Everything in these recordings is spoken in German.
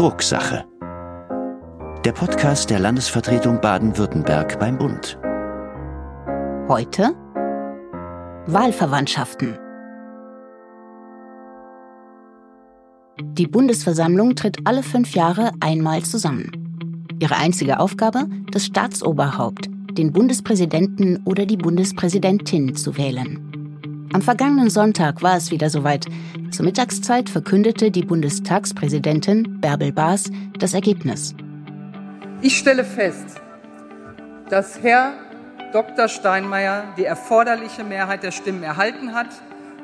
Drucksache. Der Podcast der Landesvertretung Baden-Württemberg beim Bund. Heute Wahlverwandtschaften. Die Bundesversammlung tritt alle fünf Jahre einmal zusammen. Ihre einzige Aufgabe, das Staatsoberhaupt, den Bundespräsidenten oder die Bundespräsidentin zu wählen. Am vergangenen Sonntag war es wieder soweit. Zur Mittagszeit verkündete die Bundestagspräsidentin Bärbel Baas das Ergebnis. Ich stelle fest, dass Herr Dr. Steinmeier die erforderliche Mehrheit der Stimmen erhalten hat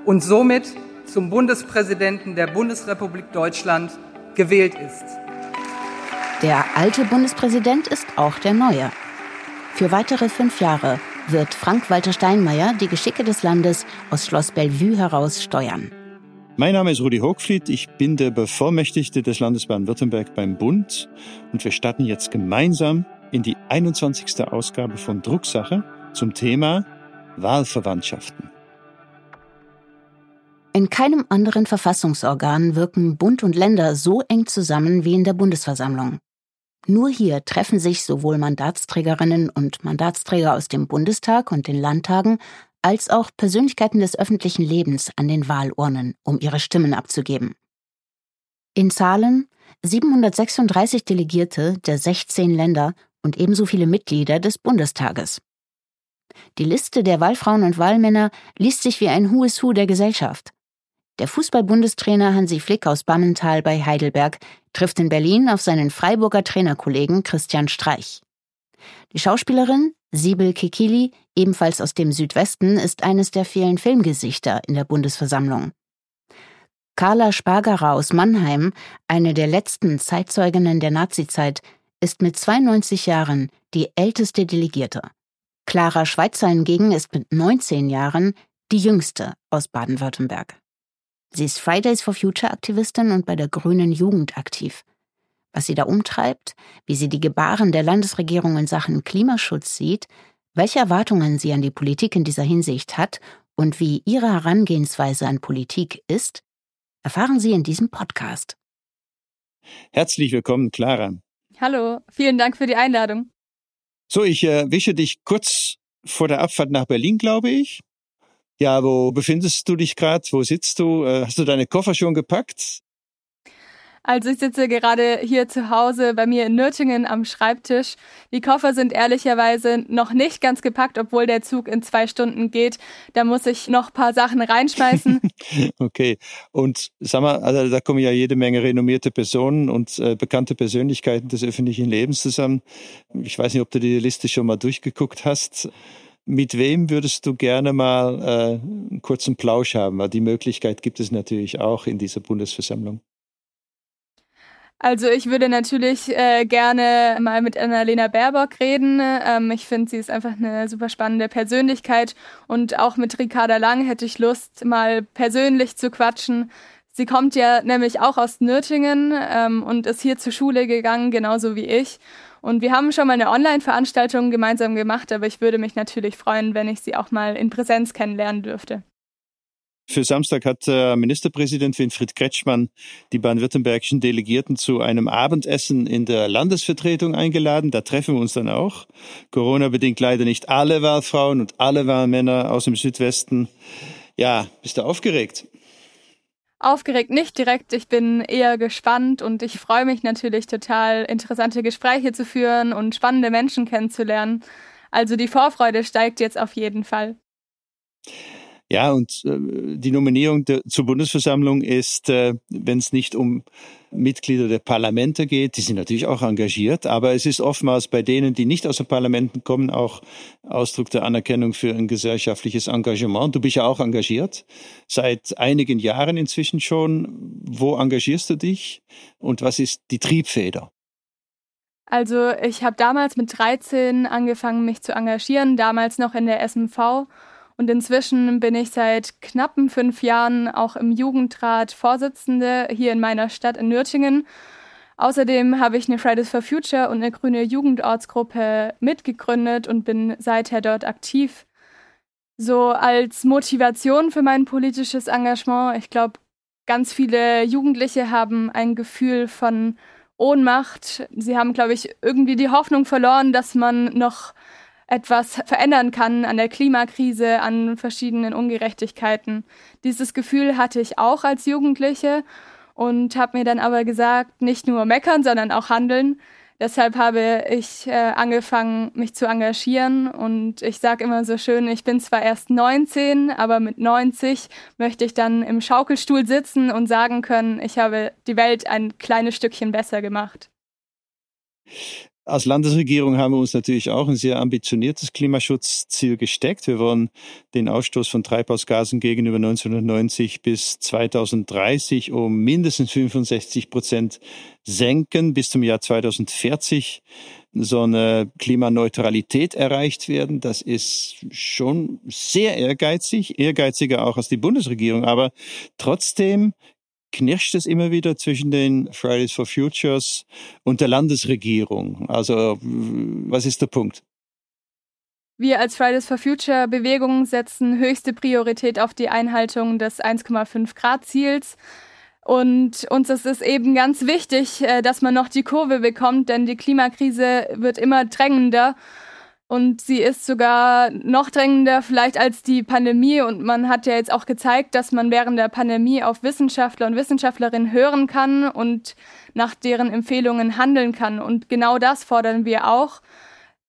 und somit zum Bundespräsidenten der Bundesrepublik Deutschland gewählt ist. Der alte Bundespräsident ist auch der neue. Für weitere fünf Jahre wird Frank-Walter Steinmeier die Geschicke des Landes aus Schloss Bellevue heraus steuern. Mein Name ist Rudi Hochfried, ich bin der Bevollmächtigte des Landes Baden-Württemberg beim Bund und wir starten jetzt gemeinsam in die 21. Ausgabe von Drucksache zum Thema Wahlverwandtschaften. In keinem anderen Verfassungsorgan wirken Bund und Länder so eng zusammen wie in der Bundesversammlung. Nur hier treffen sich sowohl Mandatsträgerinnen und Mandatsträger aus dem Bundestag und den Landtagen als auch Persönlichkeiten des öffentlichen Lebens an den Wahlurnen, um ihre Stimmen abzugeben. In Zahlen 736 Delegierte der 16 Länder und ebenso viele Mitglieder des Bundestages. Die Liste der Wahlfrauen und Wahlmänner liest sich wie ein Who is Who der Gesellschaft. Der Fußball-Bundestrainer Hansi Flick aus Bammental bei Heidelberg trifft in Berlin auf seinen Freiburger Trainerkollegen Christian Streich. Die Schauspielerin Sibel Kikili, ebenfalls aus dem Südwesten, ist eines der vielen Filmgesichter in der Bundesversammlung. Carla Spargerer aus Mannheim, eine der letzten Zeitzeuginnen der Nazizeit, ist mit 92 Jahren die älteste Delegierte. Clara Schweitzer hingegen ist mit 19 Jahren die jüngste aus Baden-Württemberg. Sie ist Fridays for Future Aktivistin und bei der Grünen Jugend aktiv. Was sie da umtreibt, wie sie die Gebaren der Landesregierung in Sachen Klimaschutz sieht, welche Erwartungen sie an die Politik in dieser Hinsicht hat und wie ihre Herangehensweise an Politik ist, erfahren Sie in diesem Podcast. Herzlich willkommen, Clara. Hallo, vielen Dank für die Einladung. So, ich äh, wische dich kurz vor der Abfahrt nach Berlin, glaube ich. Ja, wo befindest du dich gerade? Wo sitzt du? Äh, hast du deine Koffer schon gepackt? Also ich sitze gerade hier zu Hause bei mir in Nürtingen am Schreibtisch. Die Koffer sind ehrlicherweise noch nicht ganz gepackt, obwohl der Zug in zwei Stunden geht. Da muss ich noch paar Sachen reinschmeißen. okay. Und sag mal, also da kommen ja jede Menge renommierte Personen und äh, bekannte Persönlichkeiten des öffentlichen Lebens zusammen. Ich weiß nicht, ob du die Liste schon mal durchgeguckt hast. Mit wem würdest du gerne mal äh, einen kurzen Plausch haben? Weil die Möglichkeit gibt es natürlich auch in dieser Bundesversammlung. Also ich würde natürlich äh, gerne mal mit Annalena Baerbock reden. Ähm, ich finde, sie ist einfach eine super spannende Persönlichkeit und auch mit Ricarda Lang hätte ich Lust, mal persönlich zu quatschen. Sie kommt ja nämlich auch aus Nürtingen ähm, und ist hier zur Schule gegangen, genauso wie ich. Und wir haben schon mal eine Online-Veranstaltung gemeinsam gemacht, aber ich würde mich natürlich freuen, wenn ich sie auch mal in Präsenz kennenlernen dürfte. Für Samstag hat Ministerpräsident Winfried Kretschmann die baden-württembergischen Delegierten zu einem Abendessen in der Landesvertretung eingeladen. Da treffen wir uns dann auch. Corona bedingt leider nicht alle Wahlfrauen und alle Wahlmänner aus dem Südwesten. Ja, bist du aufgeregt? Aufgeregt nicht direkt, ich bin eher gespannt und ich freue mich natürlich total, interessante Gespräche zu führen und spannende Menschen kennenzulernen. Also die Vorfreude steigt jetzt auf jeden Fall. Ja, und äh, die Nominierung zur Bundesversammlung ist, äh, wenn es nicht um Mitglieder der Parlamente geht, die sind natürlich auch engagiert, aber es ist oftmals bei denen, die nicht aus den Parlamenten kommen, auch Ausdruck der Anerkennung für ein gesellschaftliches Engagement. Du bist ja auch engagiert, seit einigen Jahren inzwischen schon. Wo engagierst du dich und was ist die Triebfeder? Also ich habe damals mit 13 angefangen, mich zu engagieren, damals noch in der SMV und inzwischen bin ich seit knappen fünf Jahren auch im Jugendrat Vorsitzende hier in meiner Stadt in Nürtingen. Außerdem habe ich eine Fridays for Future und eine grüne Jugendortsgruppe mitgegründet und bin seither dort aktiv. So als Motivation für mein politisches Engagement, ich glaube, ganz viele Jugendliche haben ein Gefühl von Ohnmacht. Sie haben, glaube ich, irgendwie die Hoffnung verloren, dass man noch etwas verändern kann an der Klimakrise, an verschiedenen Ungerechtigkeiten. Dieses Gefühl hatte ich auch als Jugendliche und habe mir dann aber gesagt, nicht nur meckern, sondern auch handeln. Deshalb habe ich äh, angefangen, mich zu engagieren und ich sage immer so schön, ich bin zwar erst 19, aber mit 90 möchte ich dann im Schaukelstuhl sitzen und sagen können, ich habe die Welt ein kleines Stückchen besser gemacht. Als Landesregierung haben wir uns natürlich auch ein sehr ambitioniertes Klimaschutzziel gesteckt. Wir wollen den Ausstoß von Treibhausgasen gegenüber 1990 bis 2030 um mindestens 65 Prozent senken. Bis zum Jahr 2040 so eine Klimaneutralität erreicht werden. Das ist schon sehr ehrgeizig, ehrgeiziger auch als die Bundesregierung. Aber trotzdem knirscht es immer wieder zwischen den Fridays for Futures und der Landesregierung. Also was ist der Punkt? Wir als Fridays for Future Bewegung setzen höchste Priorität auf die Einhaltung des 1,5 Grad Ziels. Und uns ist es eben ganz wichtig, äh, dass man noch die Kurve bekommt, denn die Klimakrise wird immer drängender. Und sie ist sogar noch drängender vielleicht als die Pandemie. Und man hat ja jetzt auch gezeigt, dass man während der Pandemie auf Wissenschaftler und Wissenschaftlerinnen hören kann und nach deren Empfehlungen handeln kann. Und genau das fordern wir auch.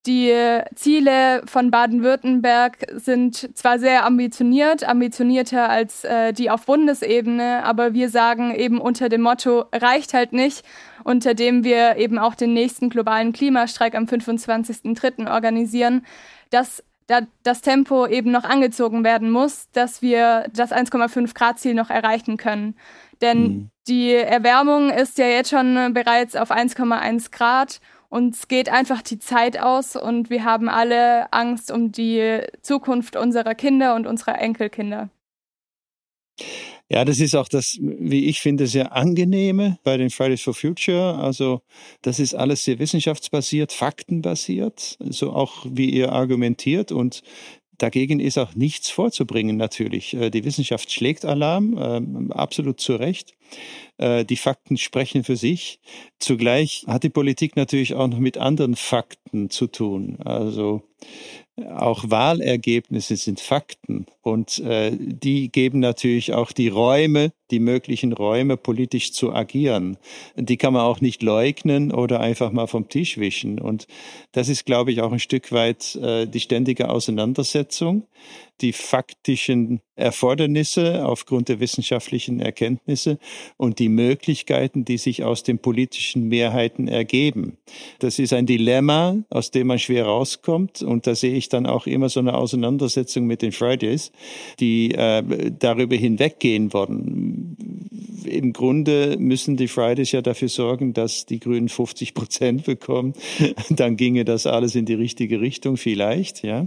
Die Ziele von Baden-Württemberg sind zwar sehr ambitioniert, ambitionierter als äh, die auf Bundesebene, aber wir sagen eben unter dem Motto reicht halt nicht, unter dem wir eben auch den nächsten globalen Klimastreik am 25.03. organisieren, dass da das Tempo eben noch angezogen werden muss, dass wir das 1,5 Grad Ziel noch erreichen können. Denn mhm. die Erwärmung ist ja jetzt schon bereits auf 1,1 Grad uns geht einfach die Zeit aus und wir haben alle Angst um die Zukunft unserer Kinder und unserer Enkelkinder. Ja, das ist auch das, wie ich finde, sehr angenehme bei den Fridays for Future. Also das ist alles sehr wissenschaftsbasiert, faktenbasiert, so auch wie ihr argumentiert und Dagegen ist auch nichts vorzubringen, natürlich. Äh, die Wissenschaft schlägt Alarm, ähm, absolut zu Recht. Äh, die Fakten sprechen für sich. Zugleich hat die Politik natürlich auch noch mit anderen Fakten zu tun. Also auch Wahlergebnisse sind Fakten und äh, die geben natürlich auch die Räume, die möglichen Räume, politisch zu agieren. Die kann man auch nicht leugnen oder einfach mal vom Tisch wischen. Und das ist, glaube ich, auch ein Stück weit äh, die ständige Auseinandersetzung die faktischen Erfordernisse aufgrund der wissenschaftlichen Erkenntnisse und die Möglichkeiten, die sich aus den politischen Mehrheiten ergeben. Das ist ein Dilemma, aus dem man schwer rauskommt. Und da sehe ich dann auch immer so eine Auseinandersetzung mit den Fridays, die äh, darüber hinweggehen wollen. Im Grunde müssen die Fridays ja dafür sorgen, dass die Grünen 50 Prozent bekommen. Dann ginge das alles in die richtige Richtung vielleicht, ja.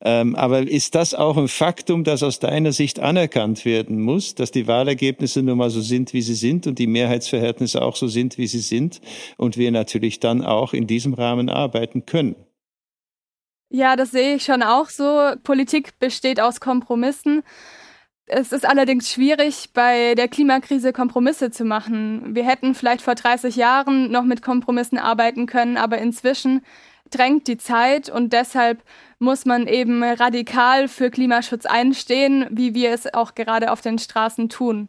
Ähm, aber ist das auch auch ein Faktum, das aus deiner Sicht anerkannt werden muss, dass die Wahlergebnisse nun mal so sind, wie sie sind und die Mehrheitsverhältnisse auch so sind, wie sie sind und wir natürlich dann auch in diesem Rahmen arbeiten können. Ja, das sehe ich schon auch so. Politik besteht aus Kompromissen. Es ist allerdings schwierig, bei der Klimakrise Kompromisse zu machen. Wir hätten vielleicht vor 30 Jahren noch mit Kompromissen arbeiten können, aber inzwischen drängt die Zeit und deshalb muss man eben radikal für Klimaschutz einstehen, wie wir es auch gerade auf den Straßen tun.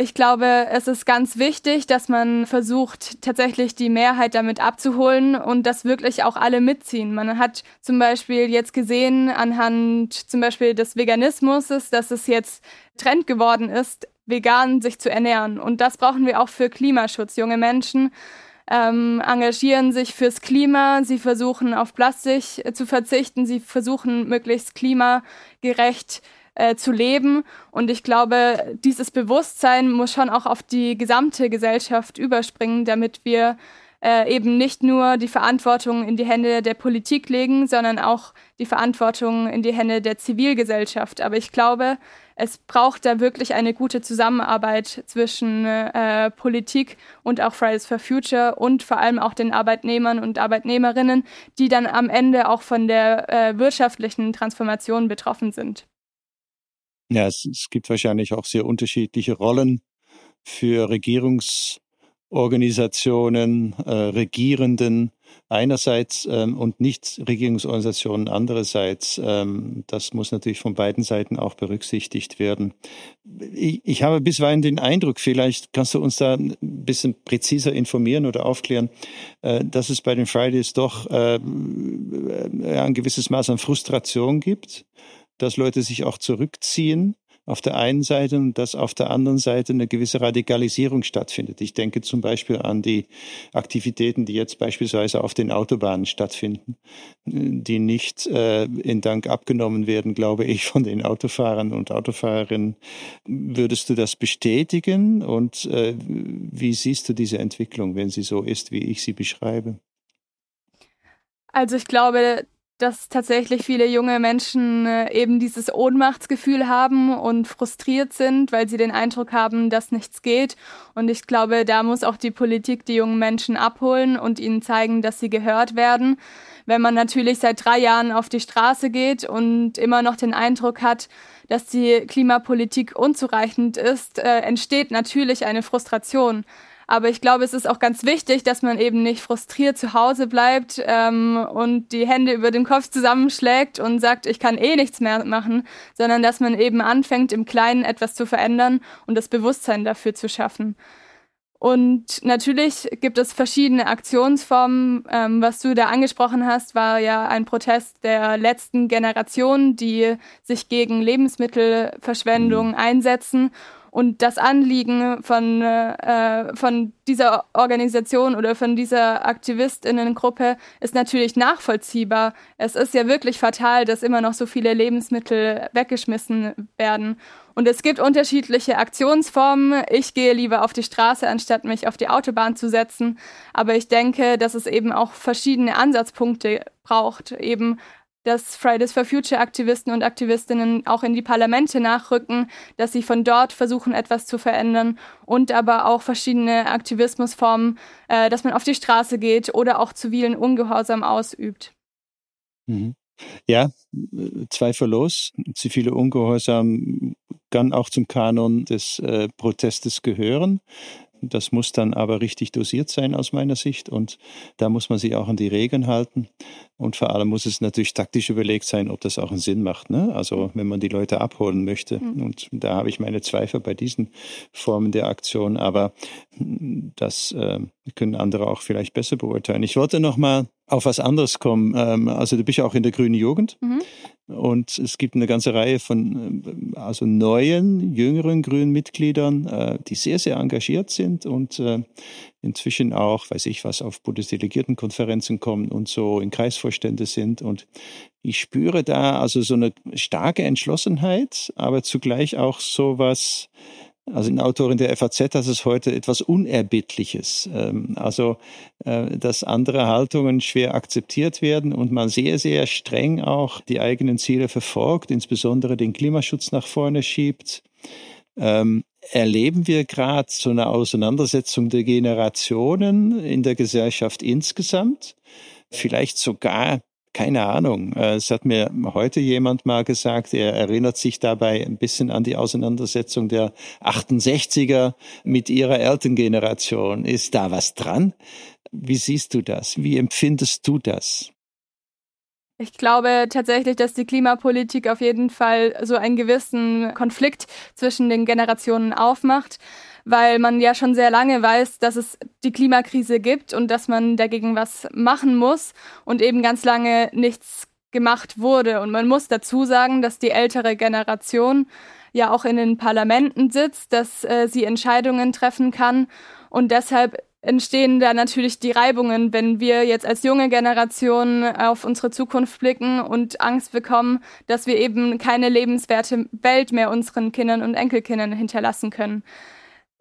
Ich glaube, es ist ganz wichtig, dass man versucht, tatsächlich die Mehrheit damit abzuholen und dass wirklich auch alle mitziehen. Man hat zum Beispiel jetzt gesehen, anhand zum Beispiel des Veganismus, dass es jetzt Trend geworden ist, vegan sich zu ernähren. Und das brauchen wir auch für Klimaschutz. Junge Menschen ähm, engagieren sich fürs Klima, sie versuchen auf Plastik äh, zu verzichten, sie versuchen möglichst klimagerecht äh, zu leben. Und ich glaube, dieses Bewusstsein muss schon auch auf die gesamte Gesellschaft überspringen, damit wir äh, eben nicht nur die Verantwortung in die Hände der Politik legen, sondern auch die Verantwortung in die Hände der Zivilgesellschaft. Aber ich glaube, es braucht da wirklich eine gute Zusammenarbeit zwischen äh, Politik und auch Fridays for Future und vor allem auch den Arbeitnehmern und Arbeitnehmerinnen, die dann am Ende auch von der äh, wirtschaftlichen Transformation betroffen sind. Ja, es, es gibt wahrscheinlich auch sehr unterschiedliche Rollen für Regierungs- Organisationen, äh, Regierenden einerseits ähm, und Nichtregierungsorganisationen andererseits. Ähm, das muss natürlich von beiden Seiten auch berücksichtigt werden. Ich, ich habe bisweilen den Eindruck, vielleicht kannst du uns da ein bisschen präziser informieren oder aufklären, äh, dass es bei den Fridays doch äh, äh ein gewisses Maß an Frustration gibt, dass Leute sich auch zurückziehen auf der einen Seite und dass auf der anderen Seite eine gewisse Radikalisierung stattfindet. Ich denke zum Beispiel an die Aktivitäten, die jetzt beispielsweise auf den Autobahnen stattfinden, die nicht äh, in Dank abgenommen werden, glaube ich, von den Autofahrern und Autofahrerinnen. Würdest du das bestätigen und äh, wie siehst du diese Entwicklung, wenn sie so ist, wie ich sie beschreibe? Also ich glaube, dass tatsächlich viele junge Menschen äh, eben dieses Ohnmachtsgefühl haben und frustriert sind, weil sie den Eindruck haben, dass nichts geht. Und ich glaube, da muss auch die Politik die jungen Menschen abholen und ihnen zeigen, dass sie gehört werden. Wenn man natürlich seit drei Jahren auf die Straße geht und immer noch den Eindruck hat, dass die Klimapolitik unzureichend ist, äh, entsteht natürlich eine Frustration. Aber ich glaube, es ist auch ganz wichtig, dass man eben nicht frustriert zu Hause bleibt ähm, und die Hände über dem Kopf zusammenschlägt und sagt, ich kann eh nichts mehr machen, sondern dass man eben anfängt, im Kleinen etwas zu verändern und das Bewusstsein dafür zu schaffen. Und natürlich gibt es verschiedene Aktionsformen. Ähm, was du da angesprochen hast, war ja ein Protest der letzten Generation, die sich gegen Lebensmittelverschwendung mhm. einsetzen. Und das Anliegen von, äh, von dieser Organisation oder von dieser Aktivistinnengruppe ist natürlich nachvollziehbar. Es ist ja wirklich fatal, dass immer noch so viele Lebensmittel weggeschmissen werden. Und es gibt unterschiedliche Aktionsformen. Ich gehe lieber auf die Straße, anstatt mich auf die Autobahn zu setzen. Aber ich denke, dass es eben auch verschiedene Ansatzpunkte braucht, eben dass Fridays for Future Aktivisten und Aktivistinnen auch in die Parlamente nachrücken, dass sie von dort versuchen, etwas zu verändern und aber auch verschiedene Aktivismusformen, äh, dass man auf die Straße geht oder auch zivilen Ungehorsam ausübt. Mhm. Ja, zweifellos. Zivile Ungehorsam kann auch zum Kanon des äh, Protestes gehören. Das muss dann aber richtig dosiert sein aus meiner Sicht und da muss man sich auch an die Regeln halten. Und vor allem muss es natürlich taktisch überlegt sein, ob das auch einen Sinn macht. Ne? Also wenn man die Leute abholen möchte. Mhm. Und da habe ich meine Zweifel bei diesen Formen der Aktion, aber das äh, können andere auch vielleicht besser beurteilen. Ich wollte noch mal auf was anderes kommen. Ähm, also du bist ja auch in der Grünen Jugend mhm. Und es gibt eine ganze Reihe von äh, also neuen, jüngeren grünen Mitgliedern, äh, die sehr, sehr engagiert sind und äh, inzwischen auch, weiß ich was, auf Bundesdelegiertenkonferenzen kommen und so in Kreisvorstände sind. Und ich spüre da also so eine starke Entschlossenheit, aber zugleich auch so was, also eine Autorin der FAZ, das ist heute etwas Unerbittliches. Ähm, also, äh, dass andere Haltungen schwer akzeptiert werden und man sehr, sehr streng auch die eigenen Ziele verfolgt, insbesondere den Klimaschutz nach vorne schiebt. Ähm, erleben wir gerade so eine Auseinandersetzung der Generationen in der Gesellschaft insgesamt? Vielleicht sogar keine Ahnung. Äh, es hat mir heute jemand mal gesagt, er erinnert sich dabei ein bisschen an die Auseinandersetzung der 68er mit ihrer Elterngeneration. Ist da was dran? Wie siehst du das? Wie empfindest du das? Ich glaube tatsächlich, dass die Klimapolitik auf jeden Fall so einen gewissen Konflikt zwischen den Generationen aufmacht weil man ja schon sehr lange weiß, dass es die Klimakrise gibt und dass man dagegen was machen muss und eben ganz lange nichts gemacht wurde. Und man muss dazu sagen, dass die ältere Generation ja auch in den Parlamenten sitzt, dass äh, sie Entscheidungen treffen kann und deshalb entstehen da natürlich die Reibungen, wenn wir jetzt als junge Generation auf unsere Zukunft blicken und Angst bekommen, dass wir eben keine lebenswerte Welt mehr unseren Kindern und Enkelkindern hinterlassen können.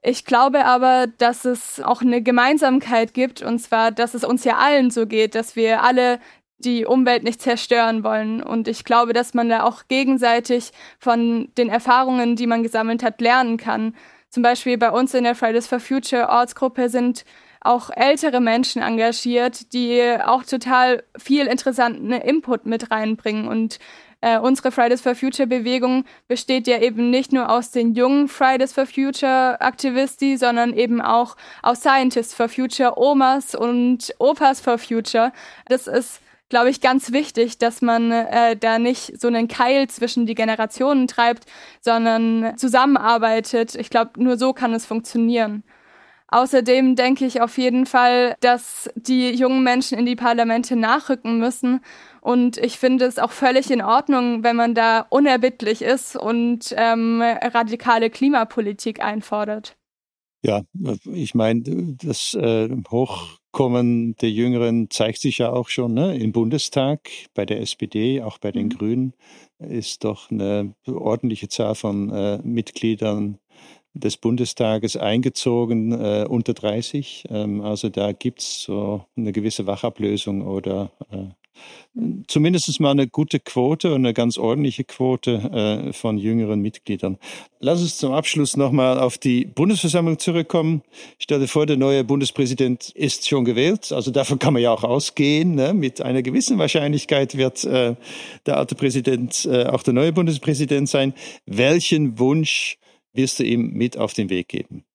Ich glaube aber, dass es auch eine Gemeinsamkeit gibt, und zwar, dass es uns ja allen so geht, dass wir alle die Umwelt nicht zerstören wollen. Und ich glaube, dass man da auch gegenseitig von den Erfahrungen, die man gesammelt hat, lernen kann. Zum Beispiel bei uns in der Fridays for Future Ortsgruppe sind auch ältere Menschen engagiert, die auch total viel interessanten Input mit reinbringen. Und äh, unsere Fridays for Future Bewegung besteht ja eben nicht nur aus den jungen Fridays for Future Aktivisti, sondern eben auch aus Scientists for Future, Omas und Opas for Future. Das ist glaube ich, ganz wichtig, dass man äh, da nicht so einen Keil zwischen die Generationen treibt, sondern zusammenarbeitet. Ich glaube, nur so kann es funktionieren. Außerdem denke ich auf jeden Fall, dass die jungen Menschen in die Parlamente nachrücken müssen. Und ich finde es auch völlig in Ordnung, wenn man da unerbittlich ist und ähm, radikale Klimapolitik einfordert. Ja, ich meine, das äh, Hochkommen der Jüngeren zeigt sich ja auch schon ne? im Bundestag, bei der SPD, auch bei den mhm. Grünen ist doch eine ordentliche Zahl von äh, Mitgliedern des Bundestages eingezogen äh, unter 30. Ähm, also da gibt es so eine gewisse Wachablösung oder äh, zumindest mal eine gute Quote und eine ganz ordentliche Quote äh, von jüngeren Mitgliedern. Lass uns zum Abschluss nochmal auf die Bundesversammlung zurückkommen. Ich stelle vor, der neue Bundespräsident ist schon gewählt. Also davon kann man ja auch ausgehen. Ne? Mit einer gewissen Wahrscheinlichkeit wird äh, der alte Präsident äh, auch der neue Bundespräsident sein. Welchen Wunsch wirst du ihm mit auf den Weg geben?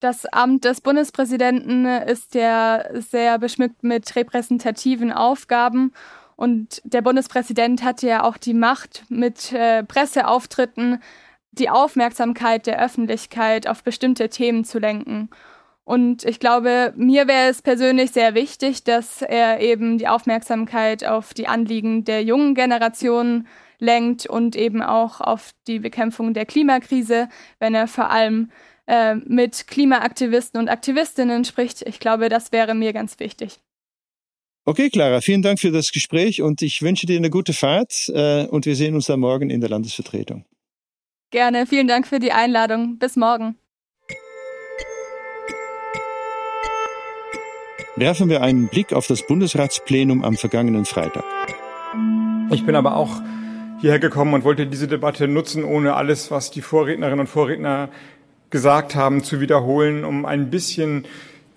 Das Amt des Bundespräsidenten ist ja sehr beschmückt mit repräsentativen Aufgaben. Und der Bundespräsident hat ja auch die Macht, mit äh, Presseauftritten die Aufmerksamkeit der Öffentlichkeit auf bestimmte Themen zu lenken. Und ich glaube, mir wäre es persönlich sehr wichtig, dass er eben die Aufmerksamkeit auf die Anliegen der jungen Generation lenkt und eben auch auf die Bekämpfung der Klimakrise, wenn er vor allem äh, mit Klimaaktivisten und Aktivistinnen spricht. Ich glaube, das wäre mir ganz wichtig. Okay, Clara, vielen Dank für das Gespräch und ich wünsche dir eine gute Fahrt äh, und wir sehen uns dann morgen in der Landesvertretung. Gerne, vielen Dank für die Einladung. Bis morgen. Werfen wir einen Blick auf das Bundesratsplenum am vergangenen Freitag. Ich bin aber auch hierher gekommen und wollte diese Debatte nutzen, ohne alles, was die Vorrednerinnen und Vorredner gesagt haben, zu wiederholen, um ein bisschen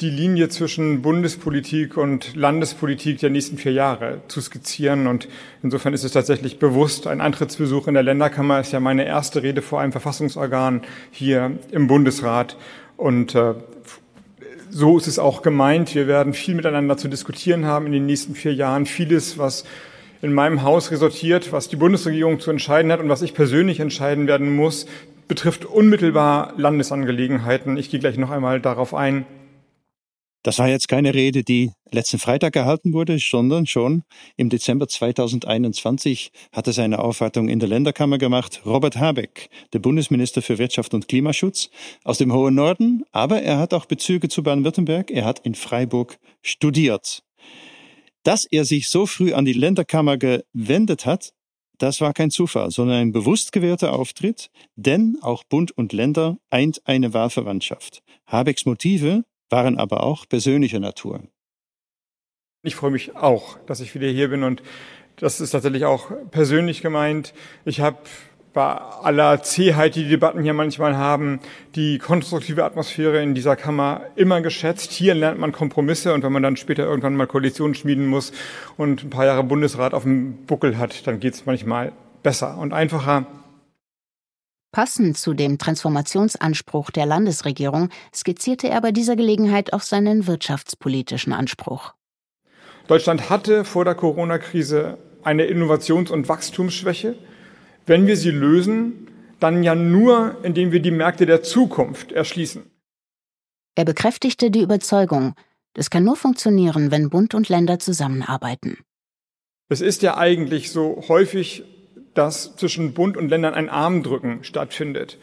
die Linie zwischen Bundespolitik und Landespolitik der nächsten vier Jahre zu skizzieren. Und insofern ist es tatsächlich bewusst, ein Antrittsbesuch in der Länderkammer ist ja meine erste Rede vor einem Verfassungsorgan hier im Bundesrat. Und äh, so ist es auch gemeint. Wir werden viel miteinander zu diskutieren haben in den nächsten vier Jahren. Vieles, was in meinem Haus resultiert, was die Bundesregierung zu entscheiden hat und was ich persönlich entscheiden werden muss, betrifft unmittelbar Landesangelegenheiten. Ich gehe gleich noch einmal darauf ein. Das war jetzt keine Rede, die letzten Freitag gehalten wurde, sondern schon im Dezember 2021 hat er seine Aufwartung in der Länderkammer gemacht. Robert Habeck, der Bundesminister für Wirtschaft und Klimaschutz aus dem hohen Norden, aber er hat auch Bezüge zu Baden-Württemberg. Er hat in Freiburg studiert. Dass er sich so früh an die Länderkammer gewendet hat, das war kein Zufall, sondern ein bewusst gewählter Auftritt, denn auch Bund und Länder eint eine Wahlverwandtschaft. Habecks Motive waren aber auch persönlicher Natur. Ich freue mich auch, dass ich wieder hier bin und das ist tatsächlich auch persönlich gemeint. Ich habe bei aller Zähheit, die die Debatten hier manchmal haben, die konstruktive Atmosphäre in dieser Kammer immer geschätzt. Hier lernt man Kompromisse und wenn man dann später irgendwann mal Koalitionen schmieden muss und ein paar Jahre Bundesrat auf dem Buckel hat, dann geht es manchmal besser und einfacher. Passend zu dem Transformationsanspruch der Landesregierung skizzierte er bei dieser Gelegenheit auch seinen wirtschaftspolitischen Anspruch. Deutschland hatte vor der Corona-Krise eine Innovations- und Wachstumsschwäche wenn wir sie lösen, dann ja nur, indem wir die Märkte der Zukunft erschließen. Er bekräftigte die Überzeugung, das kann nur funktionieren, wenn Bund und Länder zusammenarbeiten. Es ist ja eigentlich so häufig, dass zwischen Bund und Ländern ein Armdrücken stattfindet.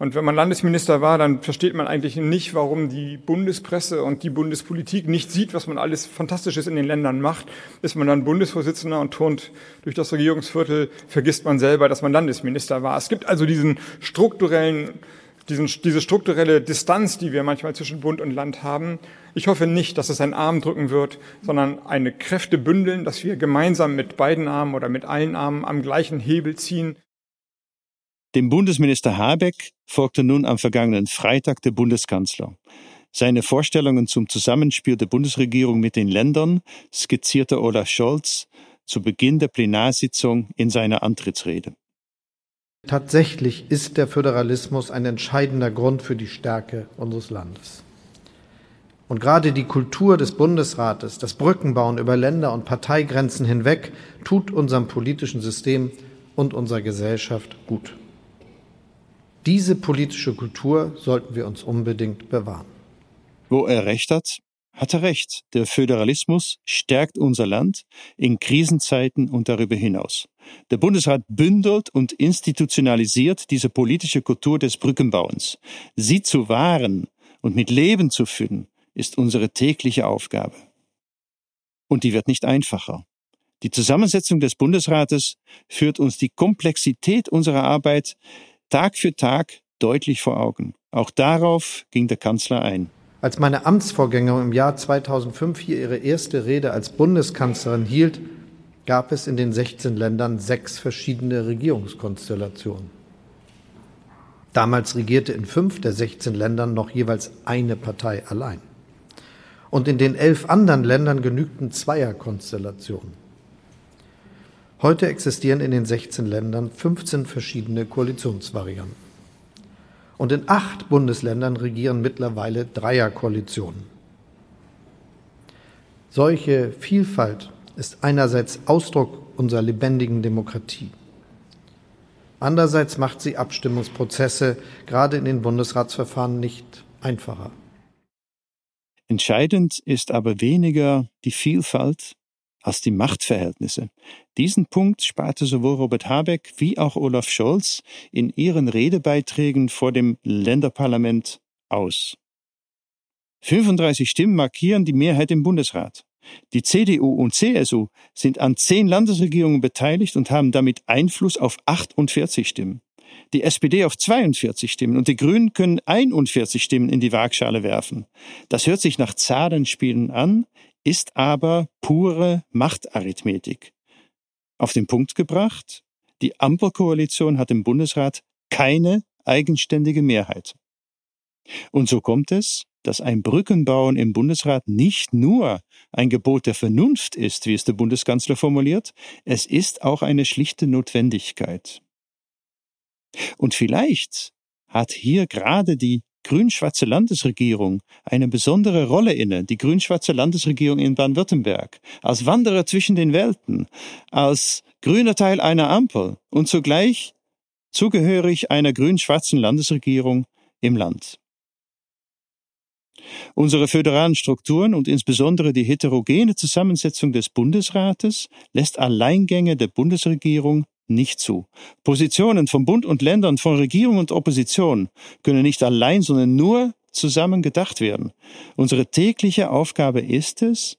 Und wenn man Landesminister war, dann versteht man eigentlich nicht, warum die Bundespresse und die Bundespolitik nicht sieht, was man alles Fantastisches in den Ländern macht. Ist man dann Bundesvorsitzender und turnt durch das Regierungsviertel, vergisst man selber, dass man Landesminister war. Es gibt also diesen strukturellen diesen, diese strukturelle Distanz, die wir manchmal zwischen Bund und Land haben. Ich hoffe nicht, dass es ein Arm drücken wird, sondern eine Kräfte bündeln, dass wir gemeinsam mit beiden Armen oder mit allen Armen am gleichen Hebel ziehen. Dem Bundesminister Habeck folgte nun am vergangenen Freitag der Bundeskanzler. Seine Vorstellungen zum Zusammenspiel der Bundesregierung mit den Ländern skizzierte Olaf Scholz zu Beginn der Plenarsitzung in seiner Antrittsrede. Tatsächlich ist der Föderalismus ein entscheidender Grund für die Stärke unseres Landes. Und gerade die Kultur des Bundesrates, das Brückenbauen über Länder und Parteigrenzen hinweg, tut unserem politischen System und unserer Gesellschaft gut. Diese politische Kultur sollten wir uns unbedingt bewahren. Wo er recht hat, hat er recht. Der Föderalismus stärkt unser Land in Krisenzeiten und darüber hinaus. Der Bundesrat bündelt und institutionalisiert diese politische Kultur des Brückenbauens. Sie zu wahren und mit Leben zu füllen, ist unsere tägliche Aufgabe. Und die wird nicht einfacher. Die Zusammensetzung des Bundesrates führt uns die Komplexität unserer Arbeit Tag für Tag deutlich vor Augen. Auch darauf ging der Kanzler ein. Als meine Amtsvorgängerin im Jahr 2005 hier ihre erste Rede als Bundeskanzlerin hielt, gab es in den 16 Ländern sechs verschiedene Regierungskonstellationen. Damals regierte in fünf der 16 Ländern noch jeweils eine Partei allein. Und in den elf anderen Ländern genügten Zweierkonstellationen. Heute existieren in den 16 Ländern 15 verschiedene Koalitionsvarianten. Und in acht Bundesländern regieren mittlerweile Dreierkoalitionen. Solche Vielfalt ist einerseits Ausdruck unserer lebendigen Demokratie. Andererseits macht sie Abstimmungsprozesse gerade in den Bundesratsverfahren nicht einfacher. Entscheidend ist aber weniger die Vielfalt als die Machtverhältnisse. Diesen Punkt sparte sowohl Robert Habeck wie auch Olaf Scholz in ihren Redebeiträgen vor dem Länderparlament aus. 35 Stimmen markieren die Mehrheit im Bundesrat. Die CDU und CSU sind an zehn Landesregierungen beteiligt und haben damit Einfluss auf 48 Stimmen. Die SPD auf 42 Stimmen und die Grünen können 41 Stimmen in die Waagschale werfen. Das hört sich nach Zahlenspielen an, ist aber pure Machtarithmetik. Auf den Punkt gebracht, die Ampelkoalition hat im Bundesrat keine eigenständige Mehrheit. Und so kommt es, dass ein Brückenbauen im Bundesrat nicht nur ein Gebot der Vernunft ist, wie es der Bundeskanzler formuliert, es ist auch eine schlichte Notwendigkeit. Und vielleicht hat hier gerade die grün-schwarze Landesregierung eine besondere Rolle inne, die grün-schwarze Landesregierung in Baden-Württemberg, als Wanderer zwischen den Welten, als grüner Teil einer Ampel und zugleich zugehörig einer grün-schwarzen Landesregierung im Land. Unsere föderalen Strukturen und insbesondere die heterogene Zusammensetzung des Bundesrates lässt Alleingänge der Bundesregierung nicht zu. Positionen von Bund und Ländern, von Regierung und Opposition können nicht allein, sondern nur zusammen gedacht werden. Unsere tägliche Aufgabe ist es,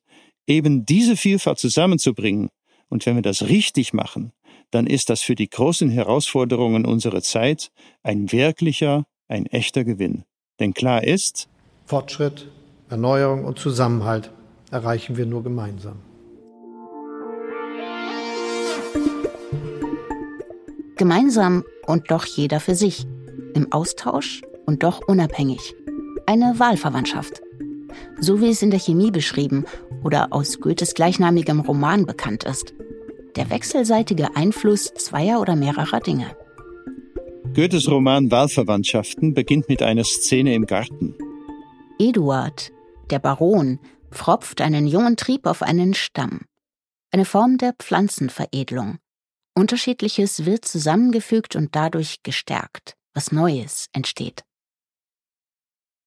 eben diese Vielfalt zusammenzubringen. Und wenn wir das richtig machen, dann ist das für die großen Herausforderungen unserer Zeit ein wirklicher, ein echter Gewinn. Denn klar ist, Fortschritt, Erneuerung und Zusammenhalt erreichen wir nur gemeinsam. Gemeinsam und doch jeder für sich. Im Austausch und doch unabhängig. Eine Wahlverwandtschaft. So wie es in der Chemie beschrieben oder aus Goethes gleichnamigem Roman bekannt ist. Der wechselseitige Einfluss zweier oder mehrerer Dinge. Goethes Roman Wahlverwandtschaften beginnt mit einer Szene im Garten. Eduard, der Baron, pfropft einen jungen Trieb auf einen Stamm. Eine Form der Pflanzenveredelung. Unterschiedliches wird zusammengefügt und dadurch gestärkt. Was Neues entsteht.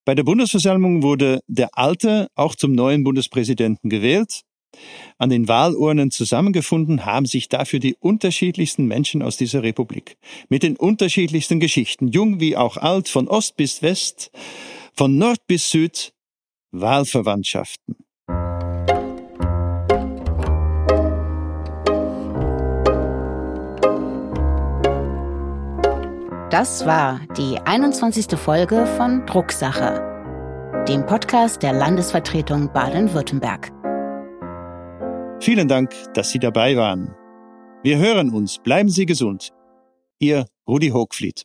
Bei der Bundesversammlung wurde der Alte auch zum neuen Bundespräsidenten gewählt. An den Wahlurnen zusammengefunden haben sich dafür die unterschiedlichsten Menschen aus dieser Republik. Mit den unterschiedlichsten Geschichten, jung wie auch alt, von Ost bis West, von Nord bis Süd, Wahlverwandtschaften. Das war die 21. Folge von Drucksache, dem Podcast der Landesvertretung Baden-Württemberg. Vielen Dank, dass Sie dabei waren. Wir hören uns. Bleiben Sie gesund. Ihr Rudi Hochfliet.